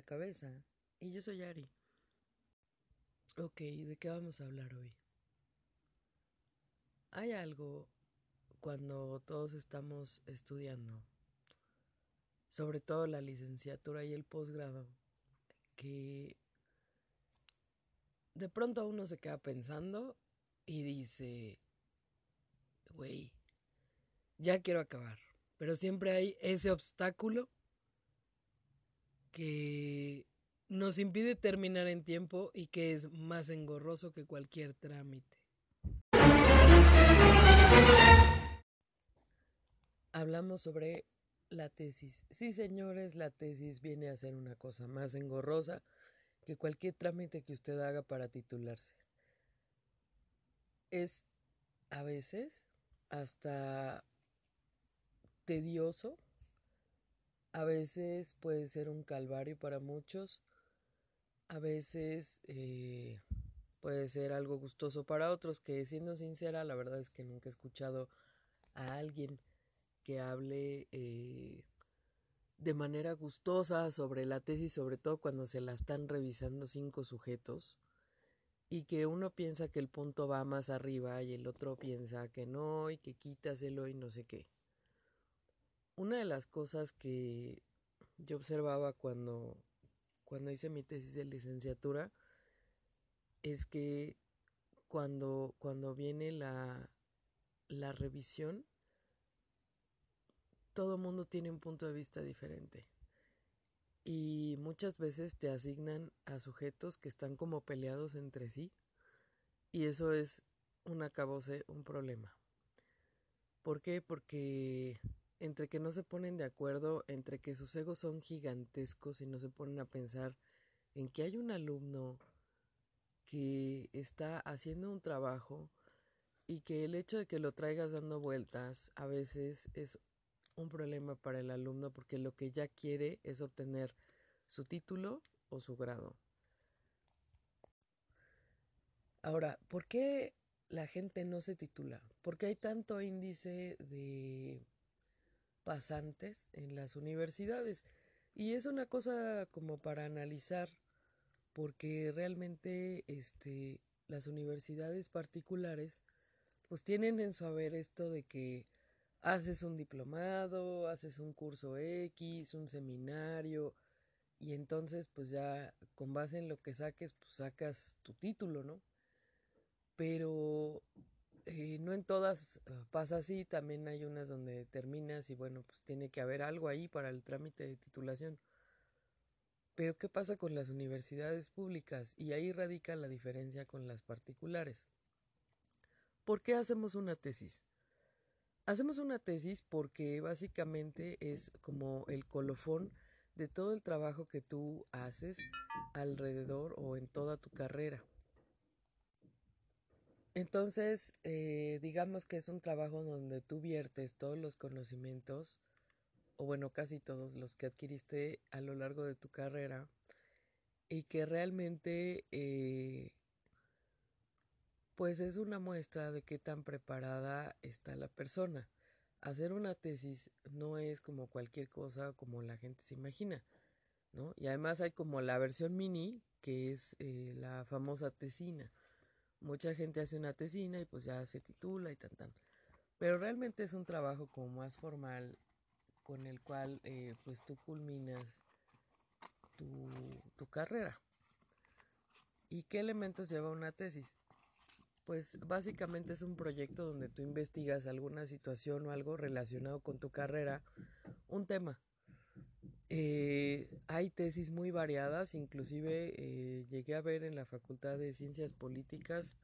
la cabeza. Y yo soy Ari. Ok, ¿de qué vamos a hablar hoy? Hay algo cuando todos estamos estudiando, sobre todo la licenciatura y el posgrado, que de pronto uno se queda pensando y dice, güey, ya quiero acabar. Pero siempre hay ese obstáculo que nos impide terminar en tiempo y que es más engorroso que cualquier trámite. Hablamos sobre la tesis. Sí, señores, la tesis viene a ser una cosa más engorrosa que cualquier trámite que usted haga para titularse. Es a veces hasta tedioso, a veces puede ser un calvario para muchos, a veces eh, puede ser algo gustoso para otros, que siendo sincera, la verdad es que nunca he escuchado a alguien que hable eh, de manera gustosa sobre la tesis, sobre todo cuando se la están revisando cinco sujetos y que uno piensa que el punto va más arriba y el otro piensa que no y que quítaselo y no sé qué. Una de las cosas que yo observaba cuando, cuando hice mi tesis de licenciatura es que cuando, cuando viene la, la revisión, todo mundo tiene un punto de vista diferente. Y muchas veces te asignan a sujetos que están como peleados entre sí. Y eso es un acabose, un problema. ¿Por qué? Porque entre que no se ponen de acuerdo, entre que sus egos son gigantescos y no se ponen a pensar en que hay un alumno que está haciendo un trabajo y que el hecho de que lo traigas dando vueltas a veces es un problema para el alumno porque lo que ya quiere es obtener su título o su grado. Ahora, ¿por qué la gente no se titula? ¿Por qué hay tanto índice de pasantes en las universidades? Y es una cosa como para analizar, porque realmente este, las universidades particulares pues tienen en su haber esto de que haces un diplomado, haces un curso X, un seminario, y entonces pues ya con base en lo que saques, pues sacas tu título, ¿no? Pero eh, no en todas ah, pasa así, también hay unas donde terminas y bueno, pues tiene que haber algo ahí para el trámite de titulación. Pero ¿qué pasa con las universidades públicas? Y ahí radica la diferencia con las particulares. ¿Por qué hacemos una tesis? Hacemos una tesis porque básicamente es como el colofón de todo el trabajo que tú haces alrededor o en toda tu carrera. Entonces, eh, digamos que es un trabajo donde tú viertes todos los conocimientos, o bueno, casi todos los que adquiriste a lo largo de tu carrera, y que realmente eh, pues es una muestra de qué tan preparada está la persona. Hacer una tesis no es como cualquier cosa como la gente se imagina, ¿no? Y además hay como la versión mini, que es eh, la famosa tesina. Mucha gente hace una tesina y pues ya se titula y tan tan. Pero realmente es un trabajo como más formal con el cual eh, pues tú culminas tu, tu carrera. ¿Y qué elementos lleva una tesis? Pues básicamente es un proyecto donde tú investigas alguna situación o algo relacionado con tu carrera, un tema. Eh, hay tesis muy variadas, inclusive eh, llegué a ver en la Facultad de Ciencias Políticas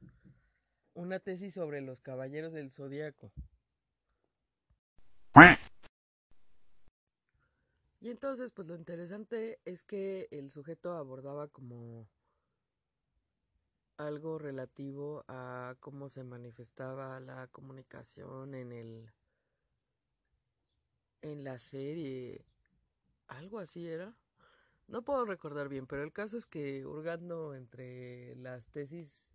una tesis sobre los caballeros del zodiaco. Y entonces, pues lo interesante es que el sujeto abordaba como algo relativo a cómo se manifestaba la comunicación en el en la serie algo así era. No puedo recordar bien pero el caso es que hurgando entre las tesis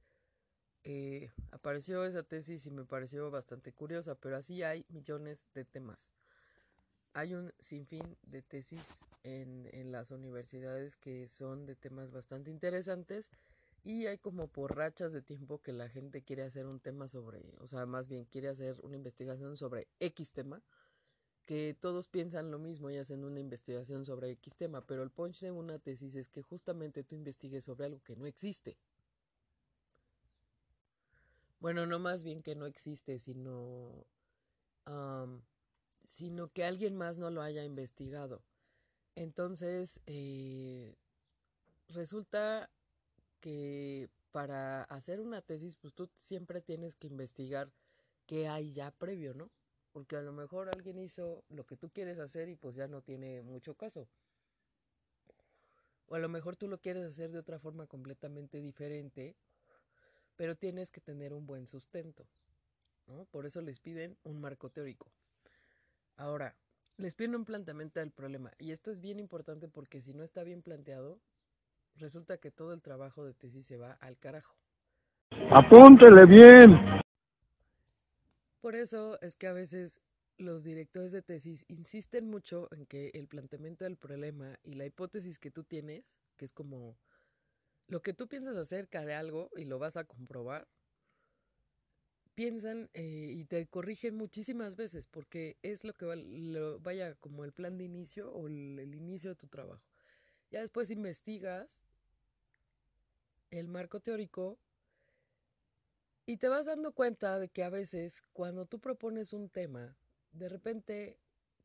eh, apareció esa tesis y me pareció bastante curiosa pero así hay millones de temas. Hay un sinfín de tesis en, en las universidades que son de temas bastante interesantes y hay como por rachas de tiempo que la gente quiere hacer un tema sobre, o sea, más bien quiere hacer una investigación sobre X tema, que todos piensan lo mismo y hacen una investigación sobre X tema, pero el punch de una tesis es que justamente tú investigues sobre algo que no existe. Bueno, no más bien que no existe, sino, sino que alguien más no lo haya investigado. Entonces, eh, resulta que para hacer una tesis, pues tú siempre tienes que investigar qué hay ya previo, ¿no? Porque a lo mejor alguien hizo lo que tú quieres hacer y pues ya no tiene mucho caso. O a lo mejor tú lo quieres hacer de otra forma completamente diferente, pero tienes que tener un buen sustento, ¿no? Por eso les piden un marco teórico. Ahora, les piden un planteamiento del problema. Y esto es bien importante porque si no está bien planteado, resulta que todo el trabajo de tesis se va al carajo. Apúntele bien. Por eso es que a veces los directores de tesis insisten mucho en que el planteamiento del problema y la hipótesis que tú tienes, que es como lo que tú piensas acerca de algo y lo vas a comprobar, piensan eh, y te corrigen muchísimas veces porque es lo que vaya como el plan de inicio o el inicio de tu trabajo. Ya después investigas el marco teórico y te vas dando cuenta de que a veces cuando tú propones un tema, de repente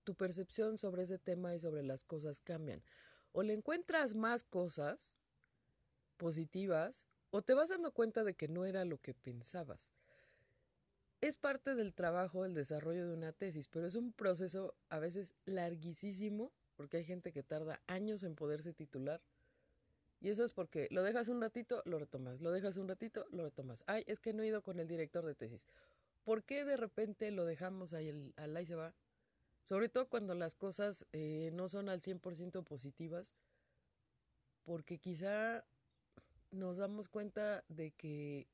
tu percepción sobre ese tema y sobre las cosas cambian. O le encuentras más cosas positivas o te vas dando cuenta de que no era lo que pensabas. Es parte del trabajo, el desarrollo de una tesis, pero es un proceso a veces larguísimo porque hay gente que tarda años en poderse titular. Y eso es porque lo dejas un ratito, lo retomas, lo dejas un ratito, lo retomas. Ay, es que no he ido con el director de tesis. ¿Por qué de repente lo dejamos ahí, el, al ahí se va? Sobre todo cuando las cosas eh, no son al 100% positivas, porque quizá nos damos cuenta de que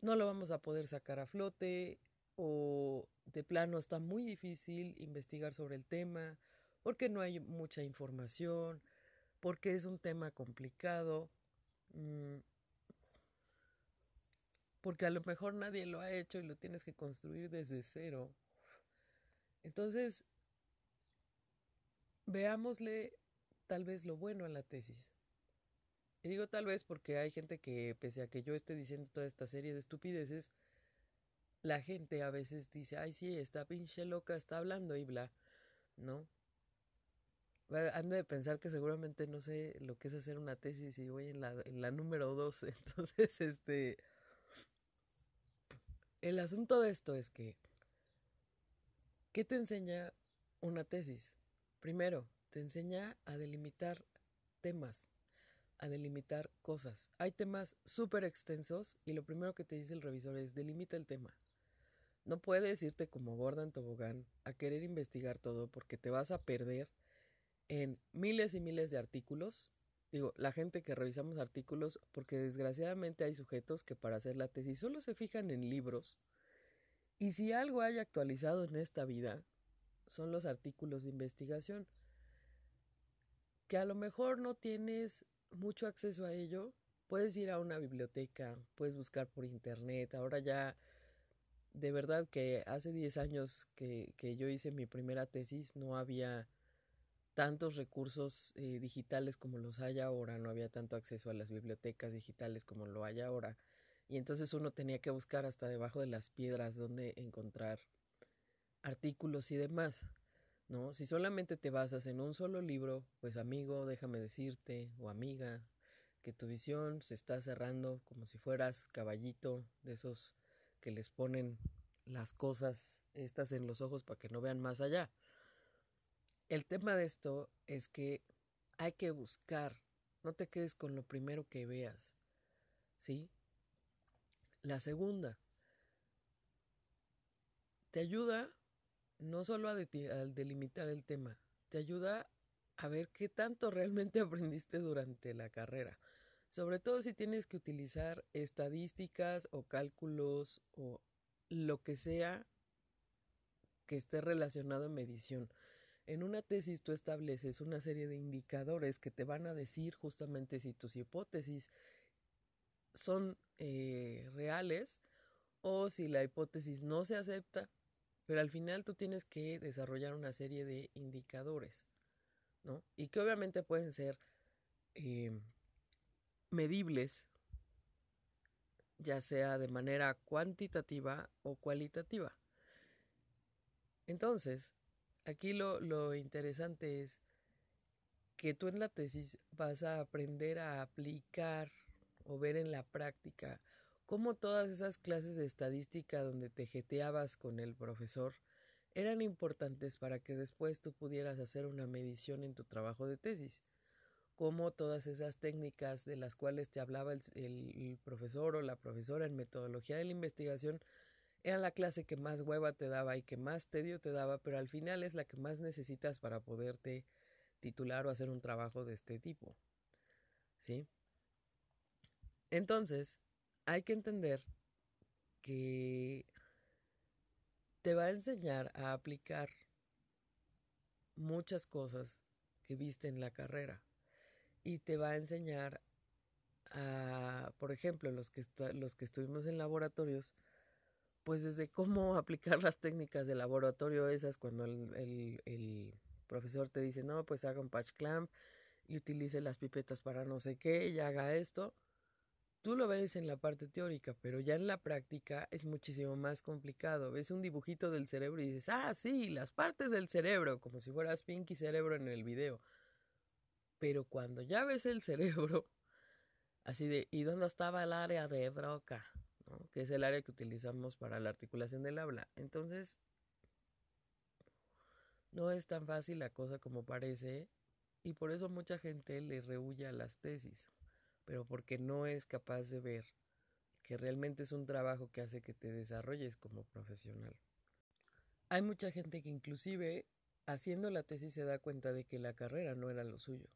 no lo vamos a poder sacar a flote o de plano está muy difícil investigar sobre el tema porque no hay mucha información, porque es un tema complicado, mm, porque a lo mejor nadie lo ha hecho y lo tienes que construir desde cero. Entonces, veámosle tal vez lo bueno a la tesis. Y digo tal vez porque hay gente que, pese a que yo esté diciendo toda esta serie de estupideces, la gente a veces dice, ay, sí, esta pinche loca está hablando y bla, ¿no? Han de pensar que seguramente no sé lo que es hacer una tesis y voy en la, en la número dos. Entonces, este. El asunto de esto es que. ¿Qué te enseña una tesis? Primero, te enseña a delimitar temas, a delimitar cosas. Hay temas súper extensos y lo primero que te dice el revisor es delimita el tema. No puedes irte como gorda en tobogán a querer investigar todo porque te vas a perder en miles y miles de artículos. Digo, la gente que revisamos artículos, porque desgraciadamente hay sujetos que para hacer la tesis solo se fijan en libros. Y si algo hay actualizado en esta vida, son los artículos de investigación. Que a lo mejor no tienes mucho acceso a ello, puedes ir a una biblioteca, puedes buscar por internet. Ahora ya, de verdad que hace 10 años que, que yo hice mi primera tesis, no había tantos recursos eh, digitales como los hay ahora, no había tanto acceso a las bibliotecas digitales como lo hay ahora. Y entonces uno tenía que buscar hasta debajo de las piedras donde encontrar artículos y demás. ¿no? Si solamente te basas en un solo libro, pues amigo, déjame decirte, o amiga, que tu visión se está cerrando como si fueras caballito de esos que les ponen las cosas estas en los ojos para que no vean más allá. El tema de esto es que hay que buscar, no te quedes con lo primero que veas, ¿sí? La segunda, te ayuda no solo a, delimitar el tema, te ayuda a ver qué tanto realmente aprendiste durante la carrera. Sobre todo si tienes que utilizar estadísticas o cálculos o lo que sea que esté relacionado en medición. En una tesis tú estableces una serie de indicadores que te van a decir justamente si tus hipótesis son eh, reales o si la hipótesis no se acepta, pero al final tú tienes que desarrollar una serie de indicadores, ¿no? Y que obviamente pueden ser eh, medibles, ya sea de manera cuantitativa o cualitativa. Entonces, aquí lo, lo interesante es que tú en la tesis vas a aprender a aplicar o ver en la práctica cómo todas esas clases de estadística donde te jeteabas con el profesor eran importantes para que después tú pudieras hacer una medición en tu trabajo de tesis. Cómo todas esas técnicas de las cuales te hablaba el, el profesor o la profesora en metodología de la investigación era la clase que más hueva te daba y que más tedio te daba, pero al final es la que más necesitas para poderte titular o hacer un trabajo de este tipo. ¿Sí? Entonces, hay que entender que te va a enseñar a aplicar muchas cosas que viste en la carrera y te va a enseñar a, por ejemplo, los que, los que estuvimos en laboratorios, pues desde cómo aplicar las técnicas de laboratorio esas cuando el, el, el profesor te dice, no, pues haga un patch clamp y utilice las pipetas para no sé qué y haga esto Tú lo ves en la parte teórica, pero ya en la práctica es muchísimo más complicado. Ves un dibujito del cerebro y dices, ah, sí, las partes del cerebro, como si fueras Pinky Cerebro en el video. Pero cuando ya ves el cerebro, así de, ¿y dónde estaba el área de Broca? Que es el área que utilizamos para la articulación del habla. Entonces, no es tan fácil la cosa como parece y por eso mucha gente le rehuye a las tesis pero porque no es capaz de ver que realmente es un trabajo que hace que te desarrolles como profesional. Hay mucha gente que inclusive haciendo la tesis se da cuenta de que la carrera no era lo suyo.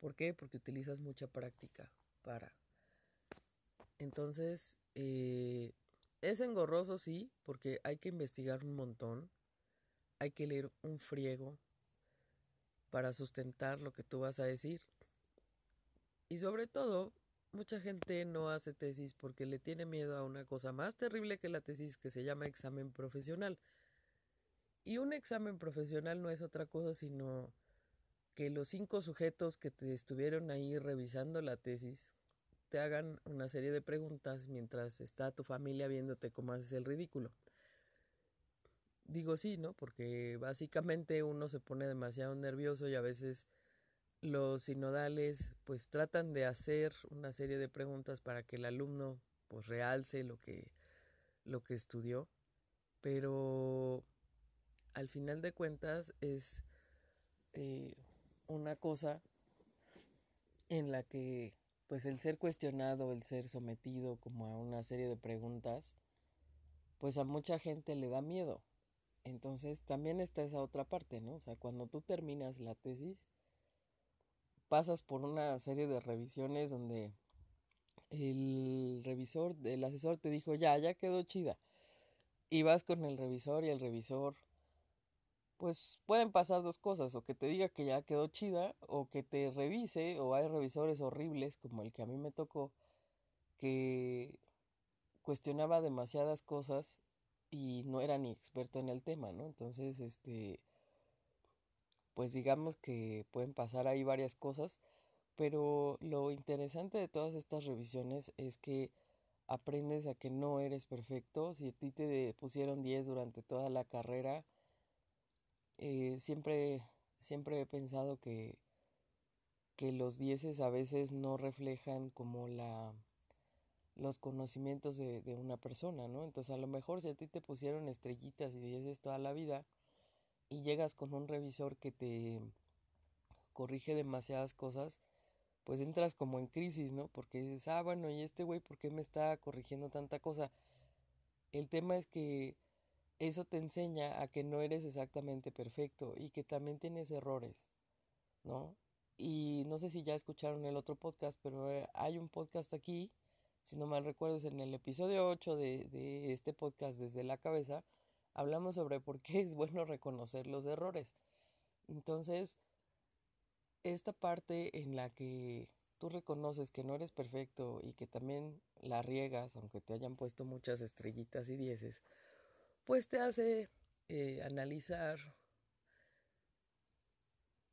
¿Por qué? Porque utilizas mucha práctica para. Entonces, eh, es engorroso, sí, porque hay que investigar un montón, hay que leer un friego para sustentar lo que tú vas a decir. Y sobre todo, mucha gente no hace tesis porque le tiene miedo a una cosa más terrible que la tesis que se llama examen profesional. Y un examen profesional no es otra cosa sino que los cinco sujetos que te estuvieron ahí revisando la tesis te hagan una serie de preguntas mientras está tu familia viéndote cómo haces el ridículo. Digo sí, ¿no? Porque básicamente uno se pone demasiado nervioso y a veces los sinodales pues tratan de hacer una serie de preguntas para que el alumno pues realce lo que, lo que estudió, pero al final de cuentas es eh, una cosa en la que pues el ser cuestionado, el ser sometido como a una serie de preguntas, pues a mucha gente le da miedo. Entonces también está esa otra parte, ¿no? O sea, cuando tú terminas la tesis, pasas por una serie de revisiones donde el revisor, el asesor te dijo, ya, ya quedó chida. Y vas con el revisor y el revisor, pues pueden pasar dos cosas, o que te diga que ya quedó chida, o que te revise, o hay revisores horribles como el que a mí me tocó, que cuestionaba demasiadas cosas y no era ni experto en el tema, ¿no? Entonces, este, pues digamos que pueden pasar ahí varias cosas, pero lo interesante de todas estas revisiones es que aprendes a que no eres perfecto. Si a ti te pusieron 10 durante toda la carrera, eh, siempre, siempre he pensado que, que los 10 a veces no reflejan como la los conocimientos de, de, una persona, ¿no? Entonces a lo mejor si a ti te pusieron estrellitas y dieces toda la vida, y llegas con un revisor que te corrige demasiadas cosas, pues entras como en crisis, ¿no? Porque dices, ah, bueno, ¿y este güey por qué me está corrigiendo tanta cosa? El tema es que eso te enseña a que no eres exactamente perfecto y que también tienes errores, ¿no? Y no sé si ya escucharon el otro podcast, pero eh, hay un podcast aquí, si no mal recuerdo, es en el episodio 8 de, de este podcast desde la cabeza, hablamos sobre por qué es bueno reconocer los errores. Entonces, esta parte en la que tú reconoces que no eres perfecto y que también la riegas, aunque te hayan puesto muchas estrellitas y dieces, pues te hace eh, analizar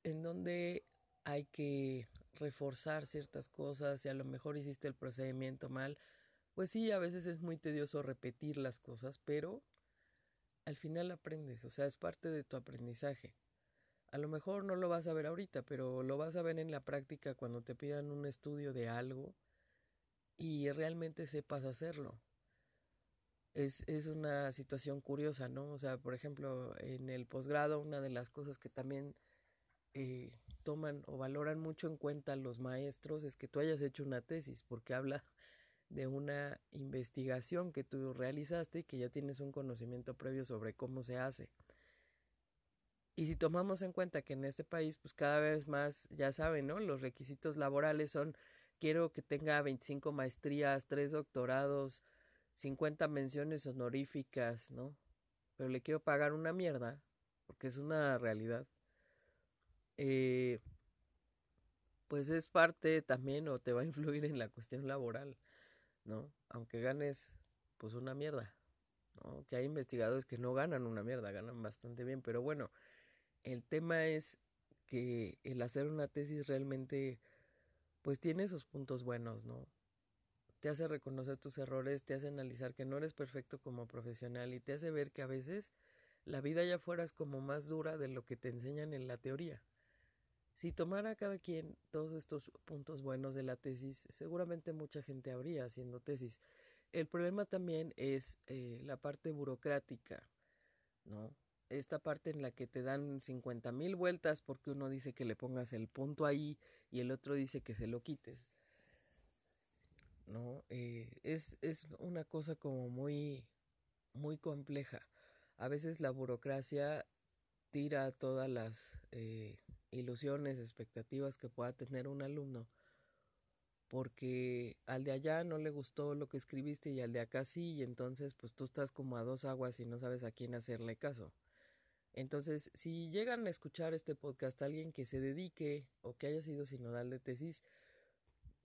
en dónde hay que reforzar ciertas cosas, si a lo mejor hiciste el procedimiento mal, pues sí, a veces es muy tedioso repetir las cosas, pero al final aprendes, o sea, es parte de tu aprendizaje. A lo mejor no lo vas a ver ahorita, pero lo vas a ver en la práctica cuando te pidan un estudio de algo y realmente sepas hacerlo. Es, es una situación curiosa, ¿no? O sea, por ejemplo, en el posgrado, una de las cosas que también eh, toman o valoran mucho en cuenta los maestros es que tú hayas hecho una tesis, porque habla de una investigación que tú realizaste y que ya tienes un conocimiento previo sobre cómo se hace. Y si tomamos en cuenta que en este país, pues cada vez más, ya saben, ¿no? Los requisitos laborales son, quiero que tenga 25 maestrías, 3 doctorados, 50 menciones honoríficas, ¿no? Pero le quiero pagar una mierda, porque es una realidad. Eh, pues es parte también o te va a influir en la cuestión laboral, ¿no? Aunque ganes pues una mierda, ¿no? Que hay investigadores que no ganan una mierda, ganan bastante bien, pero bueno, el tema es que el hacer una tesis realmente pues tiene sus puntos buenos, ¿no? Te hace reconocer tus errores, te hace analizar que no eres perfecto como profesional y te hace ver que a veces la vida allá afuera es como más dura de lo que te enseñan en la teoría. Si tomara cada quien todos estos puntos buenos de la tesis, seguramente mucha gente habría haciendo tesis. El problema también es eh, la parte burocrática, ¿no? Esta parte en la que te dan 50 mil vueltas porque uno dice que le pongas el punto ahí y el otro dice que se lo quites. ¿No? Eh, es, es una cosa como muy, muy compleja. A veces la burocracia tira todas las eh, ilusiones, expectativas que pueda tener un alumno, porque al de allá no le gustó lo que escribiste y al de acá sí, y entonces pues tú estás como a dos aguas y no sabes a quién hacerle caso. Entonces, si llegan a escuchar este podcast alguien que se dedique o que haya sido sinodal de tesis,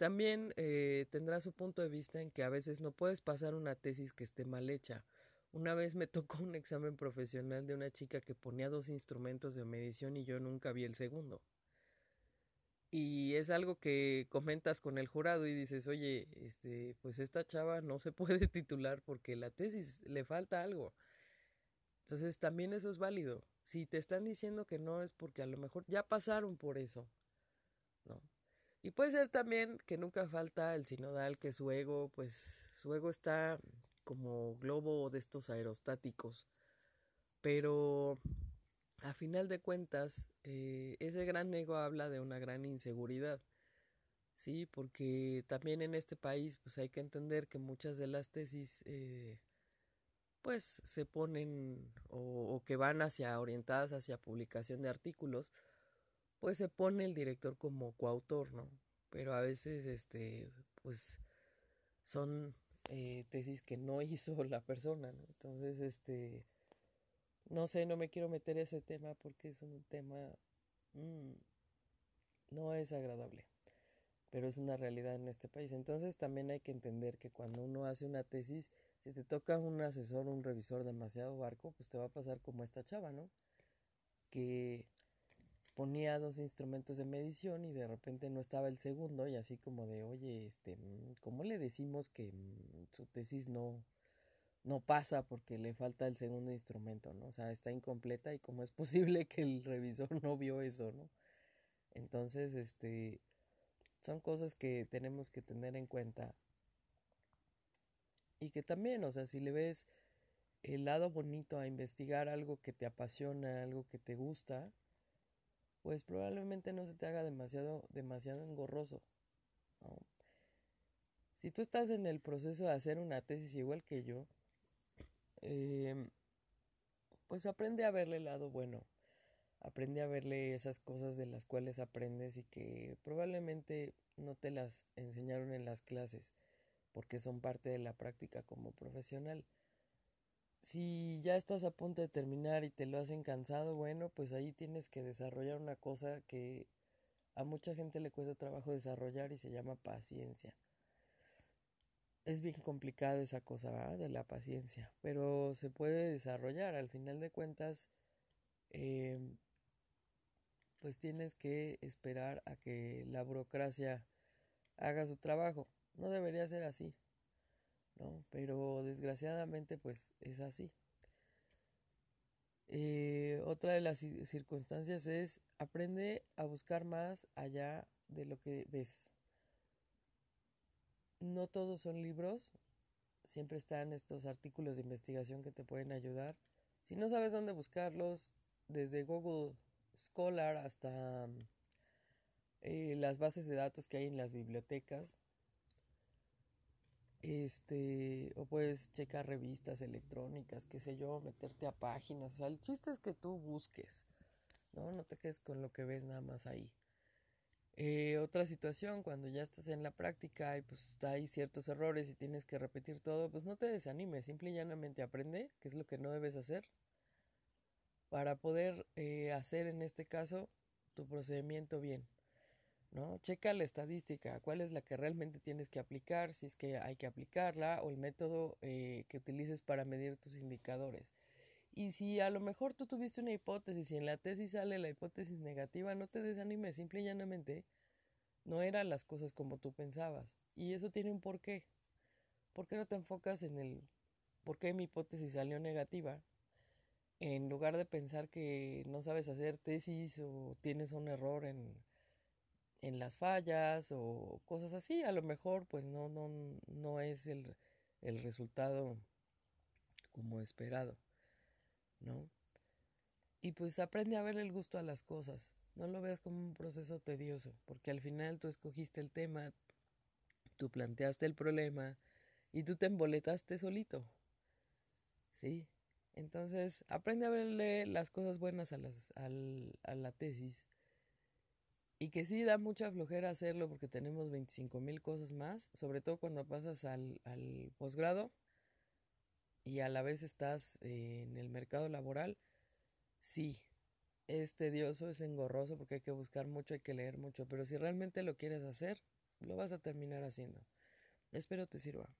también eh, tendrá su punto de vista en que a veces no puedes pasar una tesis que esté mal hecha. Una vez me tocó un examen profesional de una chica que ponía dos instrumentos de medición y yo nunca vi el segundo. Y es algo que comentas con el jurado y dices, oye, este, pues esta chava no se puede titular porque la tesis le falta algo. Entonces también eso es válido. Si te están diciendo que no es porque a lo mejor ya pasaron por eso. ¿no? Y puede ser también que nunca falta el sinodal, que su ego, pues su ego está como globo de estos aerostáticos. Pero a final de cuentas, eh, ese gran ego habla de una gran inseguridad. Sí, porque también en este país pues hay que entender que muchas de las tesis eh, pues se ponen o, o, que van hacia orientadas hacia publicación de artículos, pues se pone el director como coautor, ¿no? Pero a veces este pues son eh, tesis que no hizo la persona, ¿no? Entonces, este, no sé, no me quiero meter a ese tema porque es un tema, mmm, no es agradable, pero es una realidad en este país. Entonces también hay que entender que cuando uno hace una tesis, si te toca un asesor, un revisor demasiado barco, pues te va a pasar como esta chava, ¿no? Que ponía dos instrumentos de medición y de repente no estaba el segundo y así como de, oye, este, mm, ¿cómo le decimos que mm, su tesis no, no pasa porque le falta el segundo instrumento, ¿no? O sea, está incompleta y cómo es posible que el revisor no vio eso, ¿no? Entonces, este, son cosas que tenemos que tener en cuenta y que también, o sea, si le ves el lado bonito a investigar algo que te apasiona, algo que te gusta, pues probablemente no se te haga demasiado, demasiado engorroso. Si tú estás en el proceso de hacer una tesis igual que yo, eh, pues aprende a verle el lado bueno. Aprende a verle esas cosas de las cuales aprendes y que probablemente no te las enseñaron en las clases porque son parte de la práctica como profesional. Si ya estás a punto de terminar y te lo hacen cansado, bueno, pues ahí tienes que desarrollar una cosa que a mucha gente le cuesta trabajo desarrollar y se llama paciencia. Es bien complicada esa cosa de la paciencia, pero se puede desarrollar. Al final de cuentas, em, pues tienes que esperar a que la burocracia haga su trabajo. No debería ser así, Pero desgraciadamente pues es así. Eh, otra de las circunstancias es aprende a buscar más allá de lo que ves. No todos son libros, siempre están estos artículos de investigación que te pueden ayudar. Si no sabes dónde buscarlos, desde Google Scholar hasta eh, las bases de datos que hay en las bibliotecas. Este, o puedes checar revistas electrónicas, qué sé yo, meterte a páginas. O sea, el chiste es que tú busques, ¿no? No te quedes con lo que ves nada más ahí. Eh, otra situación, cuando ya estás en la práctica y pues hay ciertos errores y tienes que repetir todo, pues no te desanimes, simple y llanamente aprende, que es lo que no debes hacer, para poder eh, hacer en este caso tu procedimiento bien. ¿No? Checa la estadística, cuál es la que realmente tienes que aplicar, si es que hay que aplicarla, o el método eh, que utilices para medir tus indicadores. Y si a lo mejor tú tuviste una hipótesis y en la tesis sale la hipótesis negativa, no te desanimes, simple y llanamente no eran las cosas como tú pensabas. Y eso tiene un porqué. ¿Por qué no te enfocas en el por qué mi hipótesis salió negativa? En lugar de pensar que no sabes hacer tesis o tienes un error en, en las fallas o cosas así, a lo mejor pues no, no, no es el, el resultado como esperado, ¿no? Y pues aprende a ver el gusto a las cosas, no lo veas como un proceso tedioso, porque al final tú escogiste el tema, tú planteaste el problema y tú te emboletaste solito, ¿sí? Entonces, aprende a verle las cosas buenas a, las, a la tesis y que sí da mucha flojera hacerlo porque tenemos 25 mil cosas más, sobre todo cuando pasas al, al posgrado y a la vez estás en el mercado laboral. Sí, es tedioso, es engorroso porque hay que buscar mucho, hay que leer mucho, pero si realmente lo quieres hacer, lo vas a terminar haciendo. Espero te sirva.